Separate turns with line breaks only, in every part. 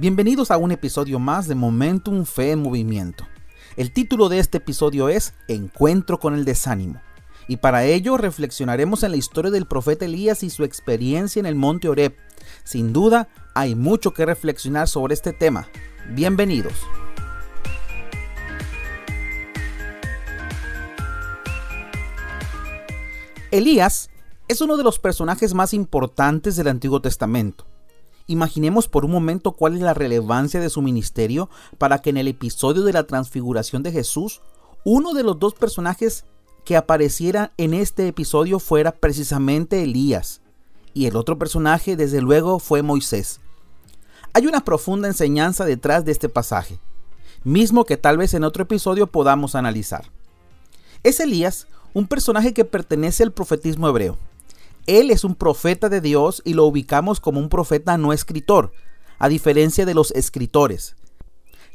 Bienvenidos a un episodio más de Momentum Fe en Movimiento. El título de este episodio es Encuentro con el desánimo. Y para ello reflexionaremos en la historia del profeta Elías y su experiencia en el monte Oreb. Sin duda, hay mucho que reflexionar sobre este tema. Bienvenidos. Elías es uno de los personajes más importantes del Antiguo Testamento. Imaginemos por un momento cuál es la relevancia de su ministerio para que en el episodio de la transfiguración de Jesús, uno de los dos personajes que apareciera en este episodio fuera precisamente Elías, y el otro personaje desde luego fue Moisés. Hay una profunda enseñanza detrás de este pasaje, mismo que tal vez en otro episodio podamos analizar. Es Elías un personaje que pertenece al profetismo hebreo. Él es un profeta de Dios y lo ubicamos como un profeta no escritor, a diferencia de los escritores,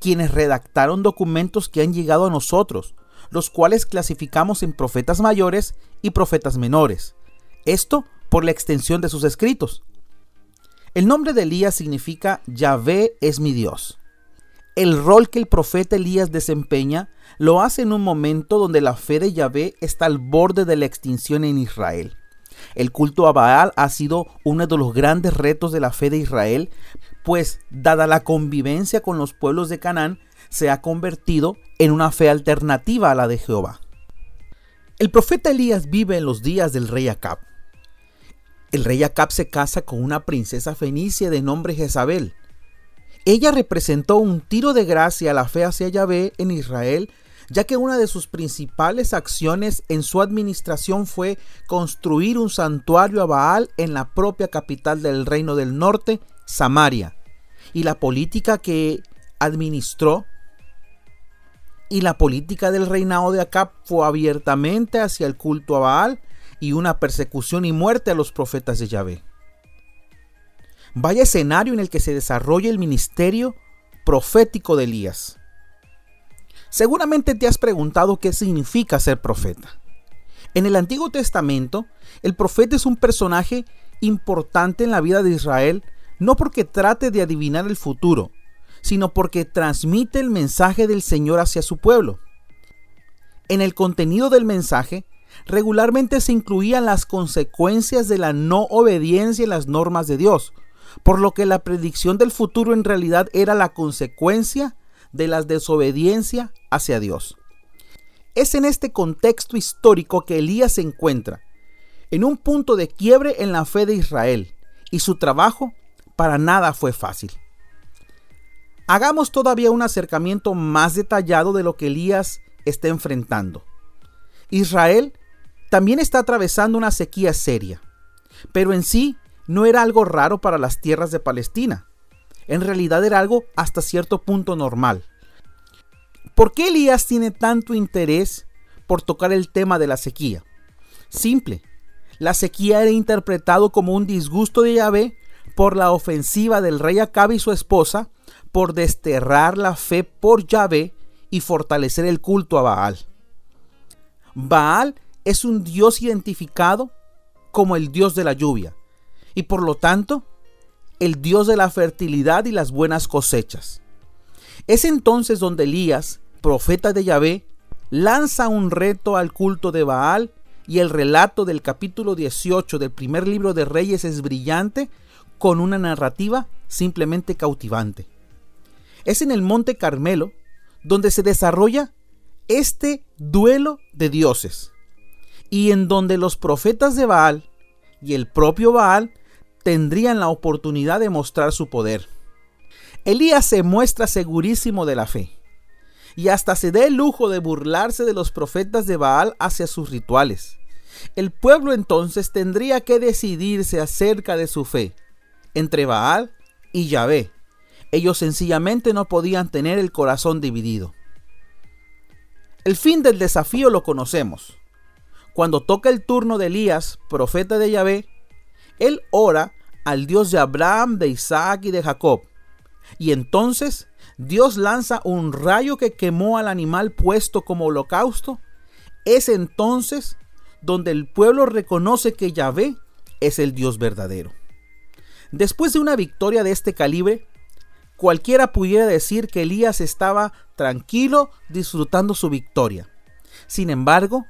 quienes redactaron documentos que han llegado a nosotros, los cuales clasificamos en profetas mayores y profetas menores. Esto por la extensión de sus escritos. El nombre de Elías significa Yahvé es mi Dios. El rol que el profeta Elías desempeña lo hace en un momento donde la fe de Yahvé está al borde de la extinción en Israel. El culto a Baal ha sido uno de los grandes retos de la fe de Israel, pues dada la convivencia con los pueblos de Canaán, se ha convertido en una fe alternativa a la de Jehová. El profeta Elías vive en los días del rey Acab. El rey Acab se casa con una princesa fenicia de nombre Jezabel. Ella representó un tiro de gracia a la fe hacia Yahvé en Israel ya que una de sus principales acciones en su administración fue construir un santuario a Baal en la propia capital del reino del norte, Samaria. Y la política que administró y la política del reinado de Acab fue abiertamente hacia el culto a Baal y una persecución y muerte a los profetas de Yahvé. Vaya escenario en el que se desarrolla el ministerio profético de Elías. Seguramente te has preguntado qué significa ser profeta. En el Antiguo Testamento, el profeta es un personaje importante en la vida de Israel, no porque trate de adivinar el futuro, sino porque transmite el mensaje del Señor hacia su pueblo. En el contenido del mensaje, regularmente se incluían las consecuencias de la no obediencia a las normas de Dios, por lo que la predicción del futuro en realidad era la consecuencia de la desobediencia hacia Dios. Es en este contexto histórico que Elías se encuentra, en un punto de quiebre en la fe de Israel, y su trabajo para nada fue fácil. Hagamos todavía un acercamiento más detallado de lo que Elías está enfrentando. Israel también está atravesando una sequía seria, pero en sí no era algo raro para las tierras de Palestina. En realidad era algo hasta cierto punto normal. ¿Por qué Elías tiene tanto interés por tocar el tema de la sequía? Simple. La sequía era interpretado como un disgusto de Yahvé por la ofensiva del rey Acab y su esposa por desterrar la fe por Yahvé y fortalecer el culto a Baal. Baal es un dios identificado como el dios de la lluvia y por lo tanto el dios de la fertilidad y las buenas cosechas. Es entonces donde Elías profeta de Yahvé, lanza un reto al culto de Baal y el relato del capítulo 18 del primer libro de Reyes es brillante con una narrativa simplemente cautivante. Es en el monte Carmelo donde se desarrolla este duelo de dioses y en donde los profetas de Baal y el propio Baal tendrían la oportunidad de mostrar su poder. Elías se muestra segurísimo de la fe y hasta se da el lujo de burlarse de los profetas de Baal hacia sus rituales. El pueblo entonces tendría que decidirse acerca de su fe entre Baal y Yahvé. Ellos sencillamente no podían tener el corazón dividido. El fin del desafío lo conocemos. Cuando toca el turno de Elías, profeta de Yahvé, él ora al Dios de Abraham, de Isaac y de Jacob. Y entonces Dios lanza un rayo que quemó al animal puesto como holocausto, es entonces donde el pueblo reconoce que Yahvé es el Dios verdadero. Después de una victoria de este calibre, cualquiera pudiera decir que Elías estaba tranquilo disfrutando su victoria. Sin embargo,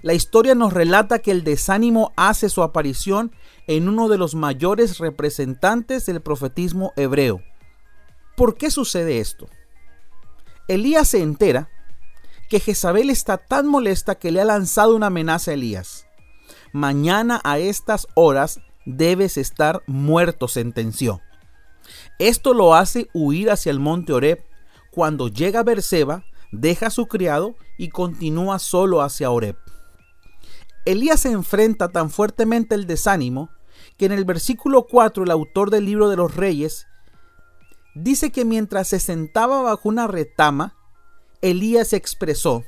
la historia nos relata que el desánimo hace su aparición en uno de los mayores representantes del profetismo hebreo. ¿Por qué sucede esto? Elías se entera que Jezabel está tan molesta que le ha lanzado una amenaza a Elías. Mañana a estas horas debes estar muerto, sentenció. Esto lo hace huir hacia el monte Oreb. Cuando llega a Berseba, deja a su criado y continúa solo hacia Oreb. Elías se enfrenta tan fuertemente el desánimo que en el versículo 4 el autor del libro de los reyes dice que mientras se sentaba bajo una retama, Elías expresó,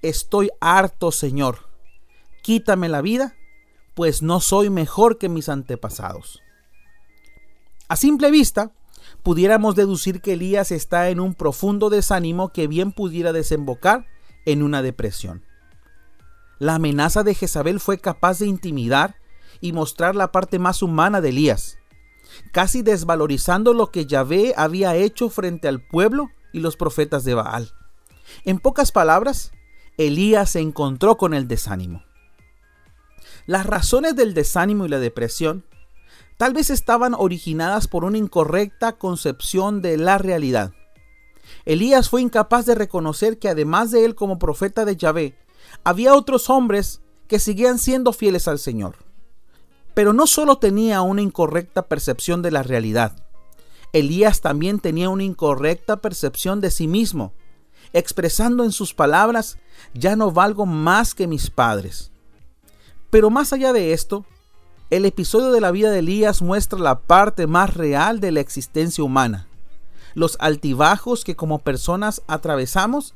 Estoy harto, Señor, quítame la vida, pues no soy mejor que mis antepasados. A simple vista, pudiéramos deducir que Elías está en un profundo desánimo que bien pudiera desembocar en una depresión. La amenaza de Jezabel fue capaz de intimidar y mostrar la parte más humana de Elías, casi desvalorizando lo que Yahvé había hecho frente al pueblo y los profetas de Baal. En pocas palabras, Elías se encontró con el desánimo. Las razones del desánimo y la depresión tal vez estaban originadas por una incorrecta concepción de la realidad. Elías fue incapaz de reconocer que además de él como profeta de Yahvé, había otros hombres que seguían siendo fieles al Señor. Pero no solo tenía una incorrecta percepción de la realidad, Elías también tenía una incorrecta percepción de sí mismo, expresando en sus palabras, ya no valgo más que mis padres. Pero más allá de esto, el episodio de la vida de Elías muestra la parte más real de la existencia humana, los altibajos que como personas atravesamos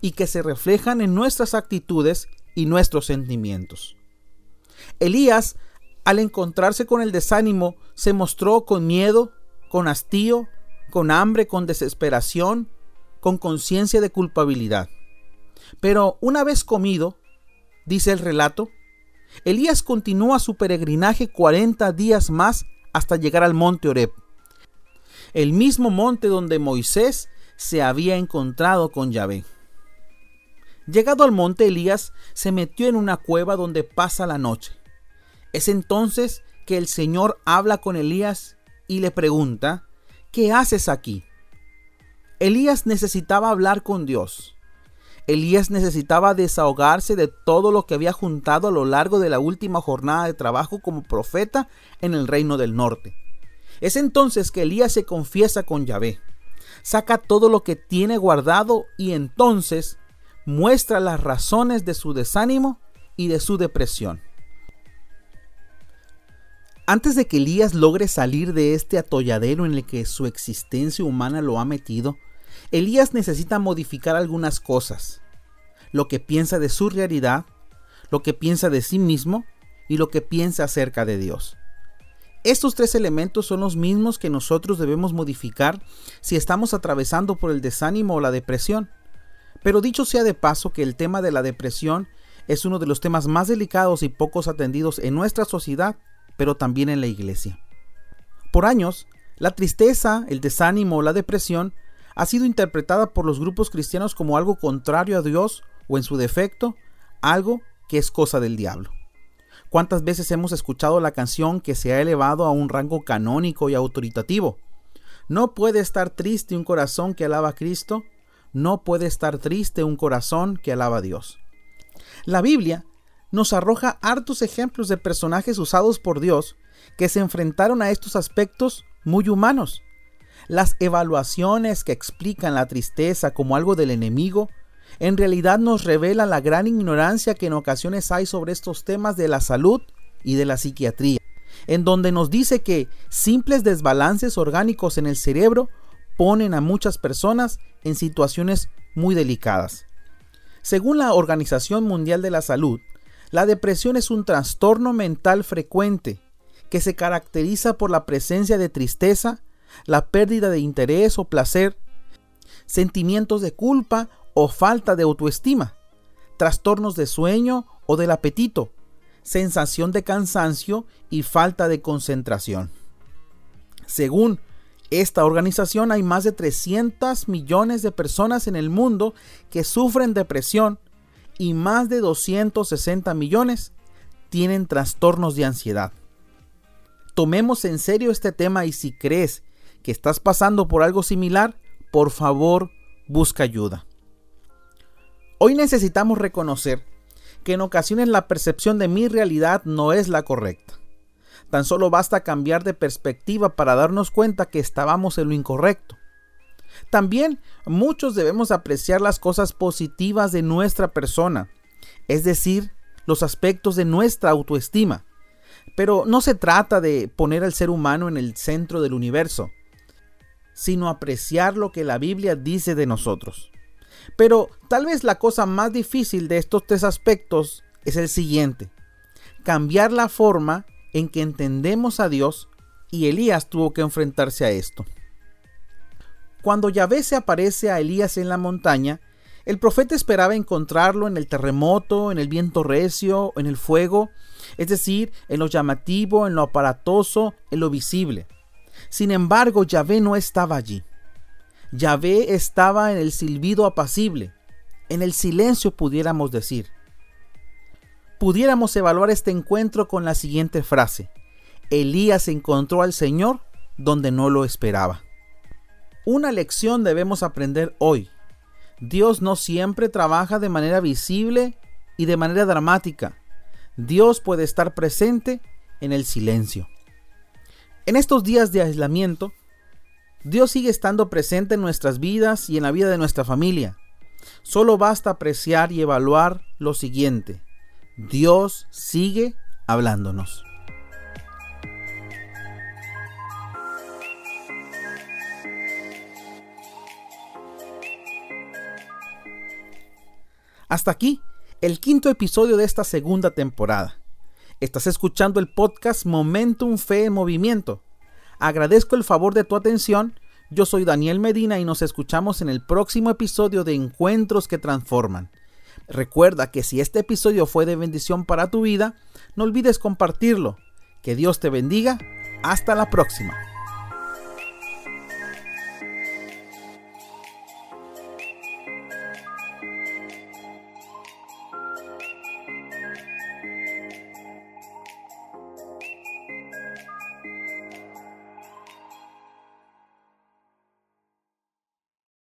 y que se reflejan en nuestras actitudes y nuestros sentimientos. Elías, al encontrarse con el desánimo, se mostró con miedo, con hastío, con hambre, con desesperación, con conciencia de culpabilidad. Pero una vez comido, dice el relato, Elías continúa su peregrinaje 40 días más hasta llegar al monte Oreb, el mismo monte donde Moisés se había encontrado con Yahvé. Llegado al monte, Elías se metió en una cueva donde pasa la noche. Es entonces que el Señor habla con Elías y le pregunta, ¿qué haces aquí? Elías necesitaba hablar con Dios. Elías necesitaba desahogarse de todo lo que había juntado a lo largo de la última jornada de trabajo como profeta en el reino del norte. Es entonces que Elías se confiesa con Yahvé, saca todo lo que tiene guardado y entonces muestra las razones de su desánimo y de su depresión. Antes de que Elías logre salir de este atolladero en el que su existencia humana lo ha metido, Elías necesita modificar algunas cosas. Lo que piensa de su realidad, lo que piensa de sí mismo y lo que piensa acerca de Dios. Estos tres elementos son los mismos que nosotros debemos modificar si estamos atravesando por el desánimo o la depresión. Pero dicho sea de paso que el tema de la depresión es uno de los temas más delicados y pocos atendidos en nuestra sociedad, pero también en la iglesia. Por años, la tristeza, el desánimo o la depresión ha sido interpretada por los grupos cristianos como algo contrario a Dios o en su defecto, algo que es cosa del diablo. ¿Cuántas veces hemos escuchado la canción que se ha elevado a un rango canónico y autoritativo? No puede estar triste un corazón que alaba a Cristo, no puede estar triste un corazón que alaba a Dios. La Biblia nos arroja hartos ejemplos de personajes usados por Dios que se enfrentaron a estos aspectos muy humanos las evaluaciones que explican la tristeza como algo del enemigo en realidad nos revelan la gran ignorancia que en ocasiones hay sobre estos temas de la salud y de la psiquiatría, en donde nos dice que simples desbalances orgánicos en el cerebro ponen a muchas personas en situaciones muy delicadas. Según la Organización Mundial de la Salud, la depresión es un trastorno mental frecuente que se caracteriza por la presencia de tristeza, la pérdida de interés o placer, sentimientos de culpa o falta de autoestima, trastornos de sueño o del apetito, sensación de cansancio y falta de concentración. Según esta organización hay más de 300 millones de personas en el mundo que sufren depresión y más de 260 millones tienen trastornos de ansiedad. Tomemos en serio este tema y si crees que estás pasando por algo similar, por favor, busca ayuda. Hoy necesitamos reconocer que en ocasiones la percepción de mi realidad no es la correcta. Tan solo basta cambiar de perspectiva para darnos cuenta que estábamos en lo incorrecto. También muchos debemos apreciar las cosas positivas de nuestra persona, es decir, los aspectos de nuestra autoestima. Pero no se trata de poner al ser humano en el centro del universo, sino apreciar lo que la Biblia dice de nosotros. Pero tal vez la cosa más difícil de estos tres aspectos es el siguiente. Cambiar la forma en que entendemos a Dios y Elías tuvo que enfrentarse a esto. Cuando Yahvé se aparece a Elías en la montaña, el profeta esperaba encontrarlo en el terremoto, en el viento recio, en el fuego, es decir, en lo llamativo, en lo aparatoso, en lo visible. Sin embargo, Yahvé no estaba allí. Yahvé estaba en el silbido apacible, en el silencio pudiéramos decir. Pudiéramos evaluar este encuentro con la siguiente frase. Elías encontró al Señor donde no lo esperaba. Una lección debemos aprender hoy. Dios no siempre trabaja de manera visible y de manera dramática. Dios puede estar presente en el silencio. En estos días de aislamiento, Dios sigue estando presente en nuestras vidas y en la vida de nuestra familia. Solo basta apreciar y evaluar lo siguiente. Dios sigue hablándonos. Hasta aquí el quinto episodio de esta segunda temporada. Estás escuchando el podcast Momentum Fe en Movimiento Agradezco el favor de tu atención. Yo soy Daniel Medina y nos escuchamos en el próximo episodio de Encuentros que Transforman. Recuerda que si este episodio fue de bendición para tu vida, no olvides compartirlo. Que Dios te bendiga. Hasta la próxima.